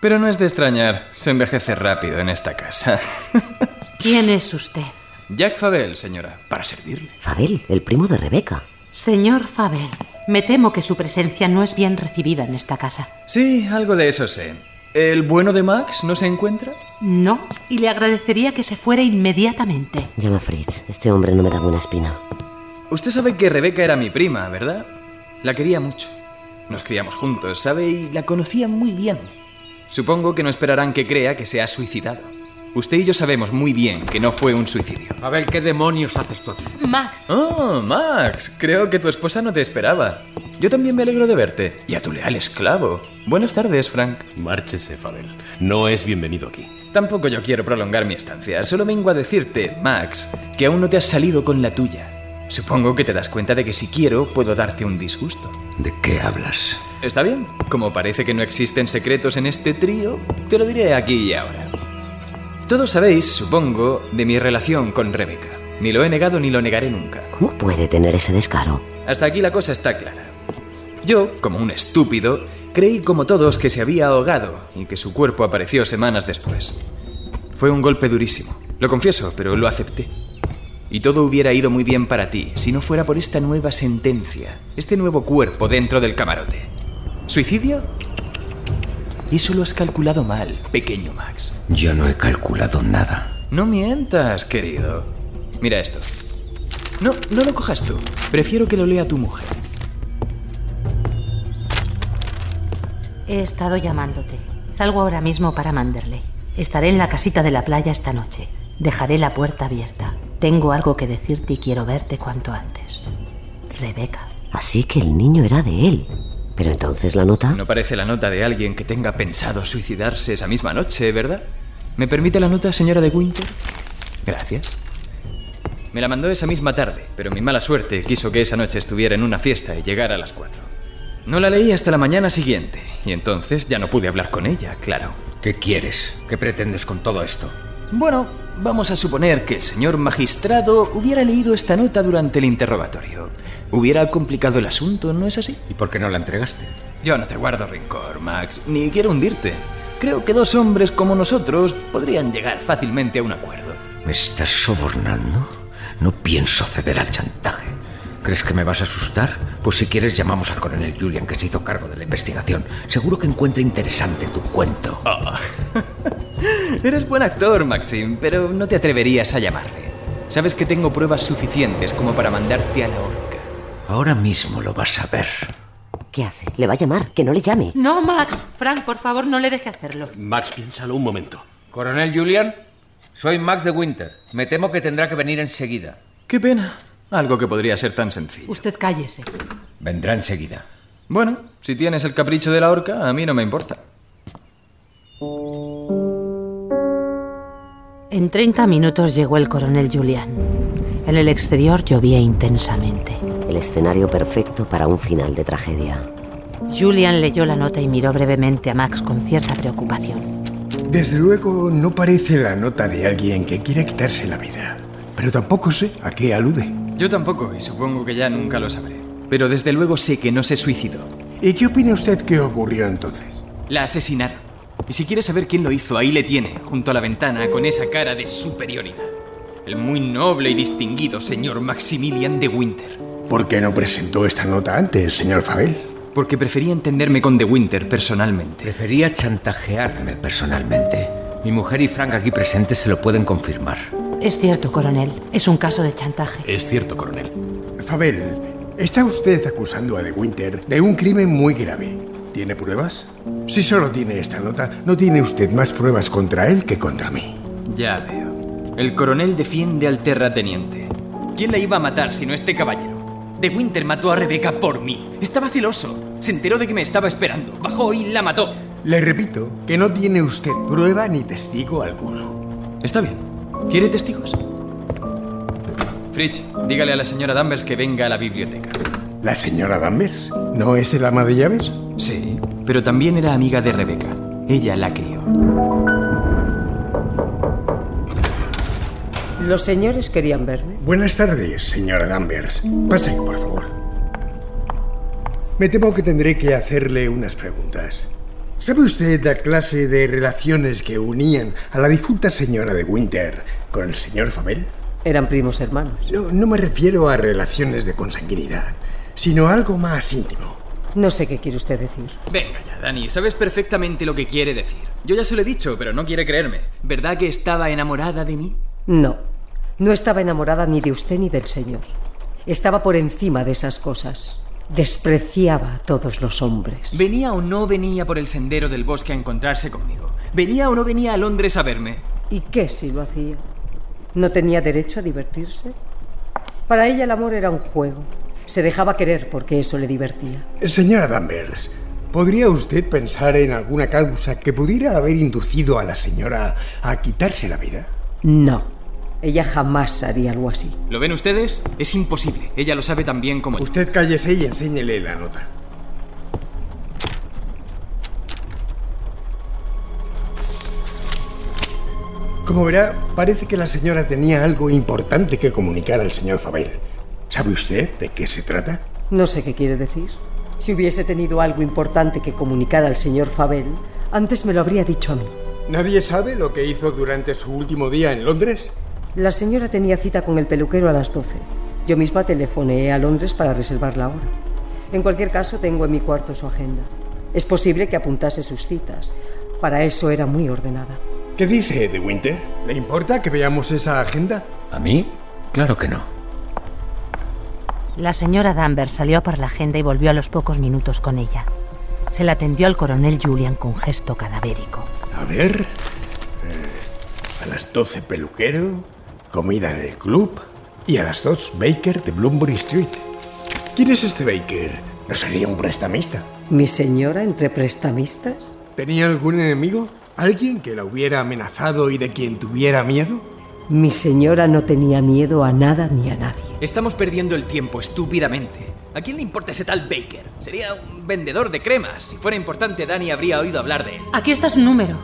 Speaker 12: Pero no es de extrañar, se envejece rápido en esta casa.
Speaker 3: ¿Quién es usted?
Speaker 12: Jack Fabel, señora, para servirle.
Speaker 1: Fabel, el primo de Rebeca.
Speaker 3: Señor Fabel, me temo que su presencia no es bien recibida en esta casa.
Speaker 12: Sí, algo de eso sé. ¿El bueno de Max no se encuentra?
Speaker 3: No, y le agradecería que se fuera inmediatamente.
Speaker 1: Llama Fritz. Este hombre no me da buena espina.
Speaker 12: Usted sabe que Rebeca era mi prima, ¿verdad? La quería mucho. Nos criamos juntos, ¿sabe? Y la conocía muy bien. Supongo que no esperarán que crea que se ha suicidado. Usted y yo sabemos muy bien que no fue un suicidio.
Speaker 7: Abel, ¿qué demonios haces tú aquí?
Speaker 3: Max.
Speaker 12: Oh, Max. Creo que tu esposa no te esperaba. Yo también me alegro de verte. Y a tu leal esclavo. Buenas tardes, Frank.
Speaker 5: Márchese, Fabel. No es bienvenido aquí.
Speaker 12: Tampoco yo quiero prolongar mi estancia. Solo vengo a decirte, Max, que aún no te has salido con la tuya. Supongo que te das cuenta de que si quiero puedo darte un disgusto.
Speaker 7: ¿De qué hablas?
Speaker 12: Está bien. Como parece que no existen secretos en este trío, te lo diré aquí y ahora. Todos sabéis, supongo, de mi relación con Rebeca. Ni lo he negado ni lo negaré nunca.
Speaker 1: ¿Cómo puede tener ese descaro?
Speaker 12: Hasta aquí la cosa está clara. Yo, como un estúpido, creí como todos que se había ahogado y que su cuerpo apareció semanas después. Fue un golpe durísimo, lo confieso, pero lo acepté. Y todo hubiera ido muy bien para ti si no fuera por esta nueva sentencia, este nuevo cuerpo dentro del camarote. ¿Suicidio? Eso lo has calculado mal, pequeño Max.
Speaker 7: Yo no he calculado nada.
Speaker 12: No mientas, querido. Mira esto. No, no lo cojas tú. Prefiero que lo lea tu mujer.
Speaker 3: He estado llamándote. Salgo ahora mismo para Manderley. Estaré en la casita de la playa esta noche. Dejaré la puerta abierta. Tengo algo que decirte y quiero verte cuanto antes. Rebeca.
Speaker 1: Así que el niño era de él. Pero entonces la nota...
Speaker 12: No parece la nota de alguien que tenga pensado suicidarse esa misma noche, ¿verdad? ¿Me permite la nota, señora de Winter? Gracias. Me la mandó esa misma tarde, pero mi mala suerte quiso que esa noche estuviera en una fiesta y llegara a las cuatro. No la leí hasta la mañana siguiente, y entonces ya no pude hablar con ella, claro.
Speaker 7: ¿Qué quieres? ¿Qué pretendes con todo esto?
Speaker 12: Bueno, vamos a suponer que el señor magistrado hubiera leído esta nota durante el interrogatorio. Hubiera complicado el asunto, ¿no es así?
Speaker 7: ¿Y por qué no la entregaste?
Speaker 12: Yo no te guardo rencor, Max, ni quiero hundirte. Creo que dos hombres como nosotros podrían llegar fácilmente a un acuerdo.
Speaker 7: ¿Me estás sobornando? No pienso ceder al chantaje. ¿Crees que me vas a asustar? Pues si quieres llamamos al coronel Julian que se hizo cargo de la investigación. Seguro que encuentra interesante tu cuento.
Speaker 12: Oh. Eres buen actor, Maxim, pero no te atreverías a llamarle. Sabes que tengo pruebas suficientes como para mandarte a la horca.
Speaker 7: Ahora mismo lo vas a ver.
Speaker 1: ¿Qué hace? Le va a llamar, que no le llame.
Speaker 3: No, Max. Frank, por favor, no le deje hacerlo.
Speaker 5: Max, piénsalo un momento.
Speaker 7: Coronel Julian, soy Max de Winter. Me temo que tendrá que venir enseguida.
Speaker 12: Qué pena. Algo que podría ser tan sencillo.
Speaker 3: Usted cállese.
Speaker 7: Vendrá enseguida.
Speaker 12: Bueno, si tienes el capricho de la horca, a mí no me importa.
Speaker 3: En 30 minutos llegó el coronel Julian. En el exterior llovía intensamente.
Speaker 1: El escenario perfecto para un final de tragedia.
Speaker 3: Julian leyó la nota y miró brevemente a Max con cierta preocupación.
Speaker 13: Desde luego no parece la nota de alguien que quiera quitarse la vida. Pero tampoco sé a qué alude.
Speaker 12: Yo tampoco, y supongo que ya nunca lo sabré. Pero desde luego sé que no se suicidó.
Speaker 13: ¿Y qué opina usted que ocurrió entonces?
Speaker 12: La asesinaron. Y si quiere saber quién lo hizo, ahí le tiene, junto a la ventana, con esa cara de superioridad. El muy noble y distinguido señor Maximilian de Winter.
Speaker 13: ¿Por qué no presentó esta nota antes, señor Fabel?
Speaker 12: Porque prefería entenderme con de Winter personalmente.
Speaker 7: Prefería chantajearme personalmente. Mi mujer y Frank aquí presentes se lo pueden confirmar.
Speaker 3: Es cierto, coronel. Es un caso de chantaje.
Speaker 5: Es cierto, coronel.
Speaker 13: Fabel, está usted acusando a de Winter de un crimen muy grave. ¿Tiene pruebas? Si solo tiene esta nota, no tiene usted más pruebas contra él que contra mí.
Speaker 12: Ya veo. El coronel defiende al terrateniente. ¿Quién la iba a matar si no este caballero? De Winter mató a Rebeca por mí. Estaba celoso. Se enteró de que me estaba esperando. Bajó y la mató.
Speaker 13: Le repito que no tiene usted prueba ni testigo alguno.
Speaker 12: Está bien. ¿Quiere testigos? Fritz, dígale a la señora Danvers que venga a la biblioteca.
Speaker 13: ¿La señora Danvers? ¿No es el ama de llaves?
Speaker 12: Sí, pero también era amiga de Rebeca. Ella la crió.
Speaker 4: Los señores querían verme.
Speaker 13: Buenas tardes, señora Danvers. Pase, por favor. Me temo que tendré que hacerle unas preguntas. ¿Sabe usted la clase de relaciones que unían a la difunta señora de Winter con el señor Fabel?
Speaker 4: Eran primos hermanos.
Speaker 13: No, no me refiero a relaciones de consanguinidad, sino a algo más íntimo.
Speaker 4: No sé qué quiere usted decir.
Speaker 12: Venga ya, Dani, sabes perfectamente lo que quiere decir. Yo ya se lo he dicho, pero no quiere creerme. ¿Verdad que estaba enamorada de mí?
Speaker 4: No, no estaba enamorada ni de usted ni del señor. Estaba por encima de esas cosas. Despreciaba a todos los hombres.
Speaker 12: ¿Venía o no venía por el sendero del bosque a encontrarse conmigo? ¿Venía o no venía a Londres a verme?
Speaker 4: ¿Y qué si lo hacía? ¿No tenía derecho a divertirse? Para ella el amor era un juego. Se dejaba querer porque eso le divertía.
Speaker 13: Señora Danvers, ¿podría usted pensar en alguna causa que pudiera haber inducido a la señora a quitarse la vida?
Speaker 4: No. Ella jamás haría algo así.
Speaker 12: ¿Lo ven ustedes? Es imposible. Ella lo sabe tan bien como yo.
Speaker 13: Usted cállese y enséñele la nota. Como verá, parece que la señora tenía algo importante que comunicar al señor Fabel. ¿Sabe usted de qué se trata?
Speaker 4: No sé qué quiere decir. Si hubiese tenido algo importante que comunicar al señor Fabel, antes me lo habría dicho a mí.
Speaker 13: ¿Nadie sabe lo que hizo durante su último día en Londres?
Speaker 4: La señora tenía cita con el peluquero a las 12. Yo misma telefoneé a Londres para reservar la hora. En cualquier caso, tengo en mi cuarto su agenda. Es posible que apuntase sus citas. Para eso era muy ordenada.
Speaker 13: ¿Qué dice de Winter? ¿Le importa que veamos esa agenda?
Speaker 5: ¿A mí? Claro que no.
Speaker 3: La señora Danvers salió por la agenda y volvió a los pocos minutos con ella. Se la atendió al coronel Julian con gesto cadavérico.
Speaker 13: A ver. eh, a las 12 peluquero, comida en el club y a las 2 Baker de Bloomsbury Street. ¿Quién es este Baker? ¿No sería un prestamista?
Speaker 4: ¿Mi señora entre prestamistas?
Speaker 13: ¿Tenía algún enemigo? ¿Alguien que la hubiera amenazado y de quien tuviera miedo?
Speaker 4: Mi señora no tenía miedo a nada ni a nadie.
Speaker 12: Estamos perdiendo el tiempo estúpidamente. ¿A quién le importa ese tal Baker? Sería un vendedor de cremas. Si fuera importante, Dani habría oído hablar de él.
Speaker 3: Aquí está su número.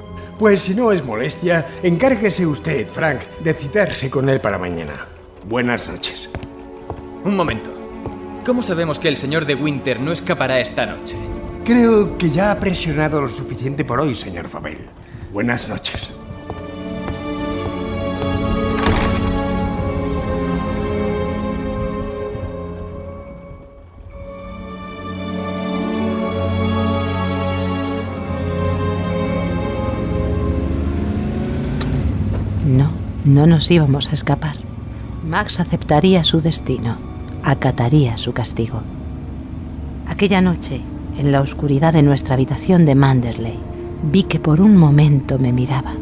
Speaker 13: Pues si no es molestia, encárguese usted, Frank, de citarse con él para mañana. Buenas noches.
Speaker 12: Un momento. ¿Cómo sabemos que el señor de Winter no escapará esta noche?
Speaker 13: Creo que ya ha presionado lo suficiente por hoy, señor Fabel. Buenas noches.
Speaker 3: No, no nos íbamos a escapar. Max aceptaría su destino, acataría su castigo. Aquella noche, en la oscuridad de nuestra habitación de Manderley, vi que por un momento me miraba.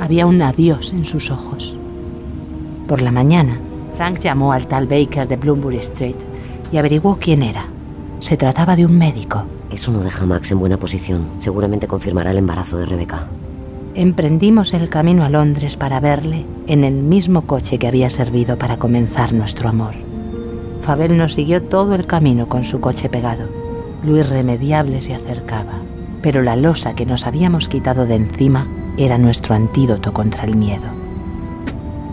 Speaker 3: Había un adiós en sus ojos. Por la mañana, Frank llamó al tal Baker de Bloomsbury Street y averiguó quién era. Se trataba de un médico.
Speaker 1: Eso no deja a Max en buena posición. Seguramente confirmará el embarazo de Rebeca.
Speaker 3: Emprendimos el camino a Londres para verle en el mismo coche que había servido para comenzar nuestro amor. Fabel nos siguió todo el camino con su coche pegado. Lo irremediable se acercaba, pero la losa que nos habíamos quitado de encima era nuestro antídoto contra el miedo.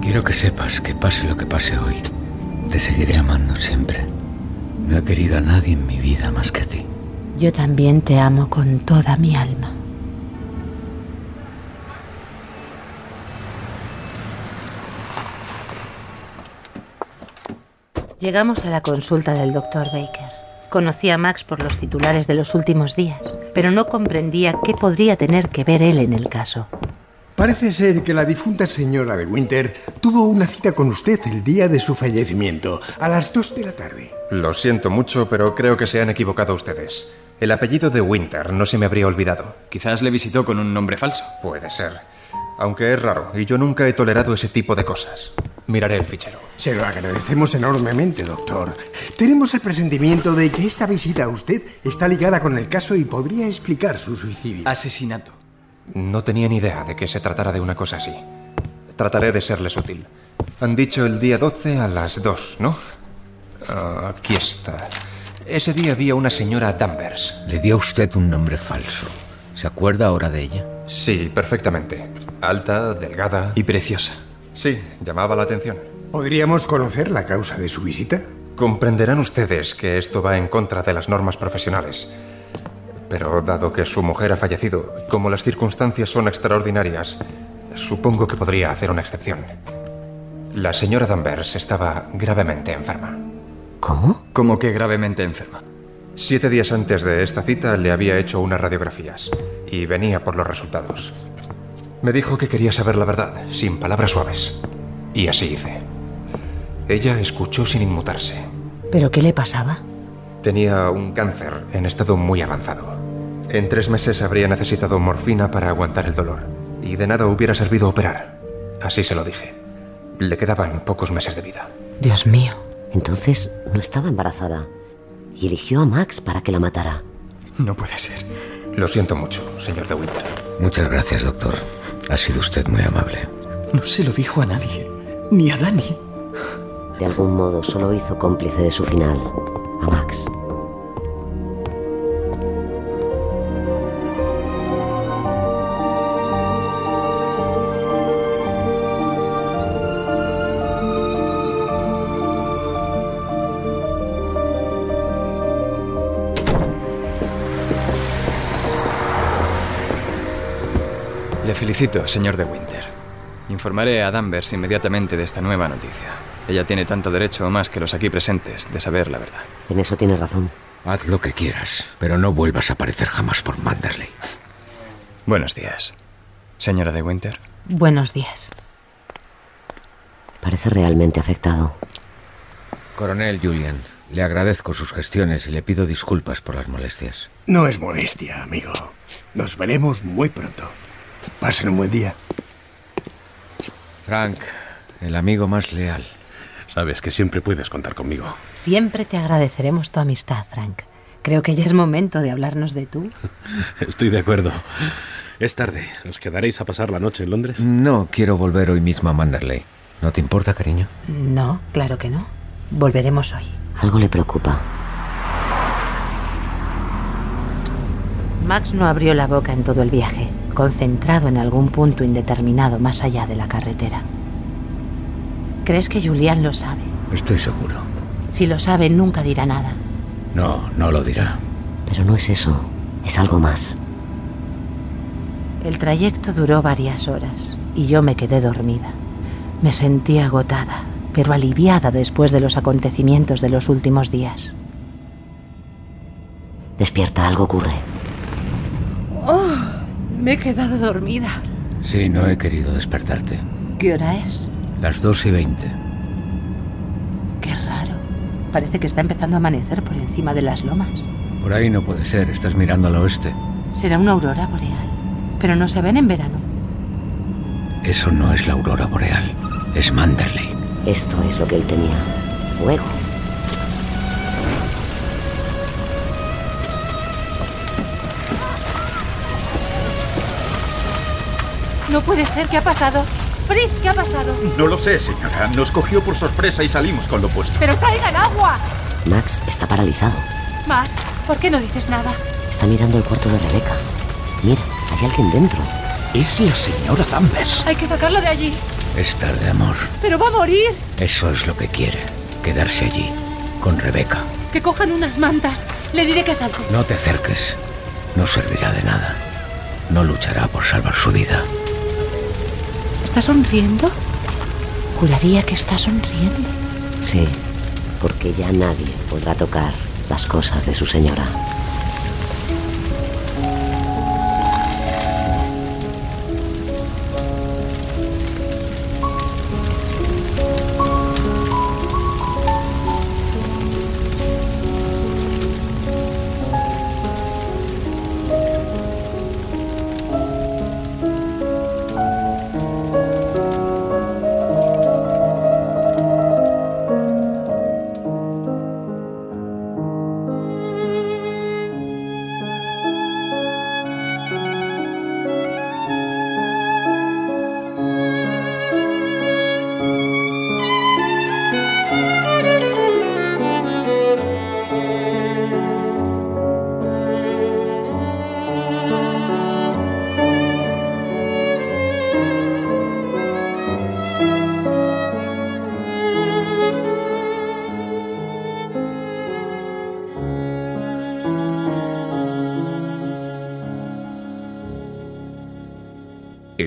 Speaker 14: Quiero que sepas que pase lo que pase hoy, te seguiré amando siempre. No he querido a nadie en mi vida más que a ti.
Speaker 3: Yo también te amo con toda mi alma. Llegamos a la consulta del doctor Baker. Conocía a Max por los titulares de los últimos días, pero no comprendía qué podría tener que ver él en el caso.
Speaker 13: Parece ser que la difunta señora de Winter tuvo una cita con usted el día de su fallecimiento, a las 2 de la tarde.
Speaker 15: Lo siento mucho, pero creo que se han equivocado ustedes. El apellido de Winter no se me habría olvidado.
Speaker 12: Quizás le visitó con un nombre falso.
Speaker 15: Puede ser. Aunque es raro, y yo nunca he tolerado ese tipo de cosas. Miraré el fichero.
Speaker 13: Se lo agradecemos enormemente, doctor. Tenemos el presentimiento de que esta visita a usted está ligada con el caso y podría explicar su suicidio.
Speaker 12: Asesinato.
Speaker 15: No tenía ni idea de que se tratara de una cosa así. Trataré de serles útil. Han dicho el día 12 a las 2, ¿no? Ah, aquí está. Ese día había una señora Danvers.
Speaker 7: Le dio a usted un nombre falso. ¿Se acuerda ahora de ella?
Speaker 15: Sí, perfectamente. Alta, delgada.
Speaker 12: Y preciosa.
Speaker 15: Sí, llamaba la atención.
Speaker 13: ¿Podríamos conocer la causa de su visita?
Speaker 15: Comprenderán ustedes que esto va en contra de las normas profesionales. Pero dado que su mujer ha fallecido, como las circunstancias son extraordinarias, supongo que podría hacer una excepción. La señora Danvers estaba gravemente enferma.
Speaker 1: ¿Cómo?
Speaker 12: ¿Cómo que gravemente enferma?
Speaker 15: Siete días antes de esta cita le había hecho unas radiografías y venía por los resultados. Me dijo que quería saber la verdad, sin palabras suaves. Y así hice. Ella escuchó sin inmutarse.
Speaker 3: ¿Pero qué le pasaba?
Speaker 15: Tenía un cáncer en estado muy avanzado. En tres meses habría necesitado morfina para aguantar el dolor. Y de nada hubiera servido operar. Así se lo dije. Le quedaban pocos meses de vida.
Speaker 3: Dios mío.
Speaker 1: Entonces no estaba embarazada. Y eligió a Max para que la matara.
Speaker 12: No puede ser.
Speaker 15: Lo siento mucho, señor de Winter.
Speaker 7: Muchas gracias, doctor. Ha sido usted muy amable.
Speaker 12: No se lo dijo a nadie. Ni a Dani.
Speaker 1: De algún modo solo hizo cómplice de su final. A Max.
Speaker 12: Felicito, señor de Winter. Informaré a Danvers inmediatamente de esta nueva noticia. Ella tiene tanto derecho o más que los aquí presentes de saber la verdad.
Speaker 1: En eso tiene razón.
Speaker 7: Haz lo que quieras, pero no vuelvas a aparecer jamás por Manderley.
Speaker 12: Buenos días, señora de Winter.
Speaker 3: Buenos días.
Speaker 1: Parece realmente afectado.
Speaker 7: Coronel Julian, le agradezco sus gestiones y le pido disculpas por las molestias.
Speaker 13: No es molestia, amigo. Nos veremos muy pronto. Pasen un buen día.
Speaker 7: Frank, el amigo más leal.
Speaker 5: Sabes que siempre puedes contar conmigo.
Speaker 3: Siempre te agradeceremos tu amistad, Frank. Creo que ya es momento de hablarnos de tú.
Speaker 5: Estoy de acuerdo. Es tarde. ¿Os quedaréis a pasar la noche en Londres?
Speaker 7: No, quiero volver hoy mismo a Manderley. ¿No te importa, cariño?
Speaker 3: No, claro que no. Volveremos hoy.
Speaker 1: Algo le preocupa.
Speaker 3: Max no abrió la boca en todo el viaje, concentrado en algún punto indeterminado más allá de la carretera. ¿Crees que Julián lo sabe?
Speaker 7: Estoy seguro.
Speaker 3: Si lo sabe, nunca dirá nada.
Speaker 7: No, no lo dirá.
Speaker 1: Pero no es eso. Es algo más.
Speaker 3: El trayecto duró varias horas y yo me quedé dormida. Me sentí agotada, pero aliviada después de los acontecimientos de los últimos días.
Speaker 1: Despierta, algo ocurre.
Speaker 3: Oh, me he quedado dormida.
Speaker 7: Sí, no he querido despertarte.
Speaker 3: ¿Qué hora es?
Speaker 7: Las dos y veinte.
Speaker 3: Qué raro. Parece que está empezando a amanecer por encima de las lomas.
Speaker 7: Por ahí no puede ser, estás mirando al oeste.
Speaker 3: Será una aurora boreal. Pero no se ven en verano.
Speaker 7: Eso no es la aurora boreal, es Manderley.
Speaker 1: Esto es lo que él tenía. Fuego.
Speaker 3: No puede ser, ¿qué ha pasado? Fritz, ¿qué ha pasado?
Speaker 11: No lo sé, señora. Nos cogió por sorpresa y salimos con lo puesto.
Speaker 3: ¡Pero traigan agua!
Speaker 1: Max está paralizado.
Speaker 3: Max, ¿por qué no dices nada?
Speaker 1: Está mirando el cuarto de Rebeca. Mira, hay alguien dentro.
Speaker 11: Es la señora Danvers.
Speaker 3: Hay que sacarlo de allí.
Speaker 7: Es tarde, amor.
Speaker 3: ¡Pero va a morir!
Speaker 7: Eso es lo que quiere. Quedarse allí, con Rebeca.
Speaker 3: Que cojan unas mantas. Le diré que salte.
Speaker 7: No te acerques. No servirá de nada. No luchará por salvar su vida.
Speaker 3: ¿Está sonriendo? Juraría que está sonriendo.
Speaker 1: Sí, porque ya nadie podrá tocar las cosas de su señora.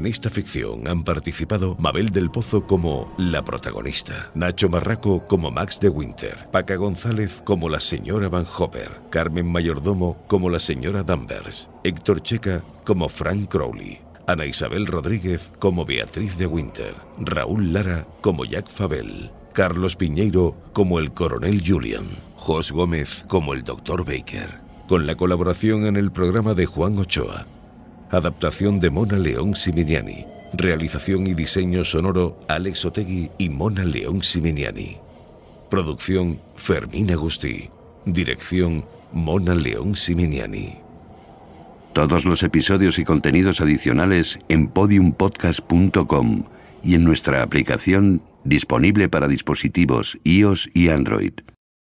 Speaker 2: En esta ficción han participado Mabel del Pozo como la protagonista, Nacho Marraco como Max de Winter, Paca González como la señora Van Hopper, Carmen Mayordomo como la señora Danvers, Héctor Checa como Frank Crowley, Ana Isabel Rodríguez como Beatriz de Winter, Raúl Lara como Jack Fabel, Carlos Piñeiro como el coronel Julian, Jos Gómez como el doctor Baker, con la colaboración en el programa de Juan Ochoa. Adaptación de Mona León Siminiani. Realización y diseño sonoro Alex Otegui y Mona León Siminiani. Producción Fermín Agustí. Dirección Mona León Siminiani.
Speaker 16: Todos los episodios y contenidos adicionales en podiumpodcast.com y en nuestra aplicación disponible para dispositivos iOS y Android.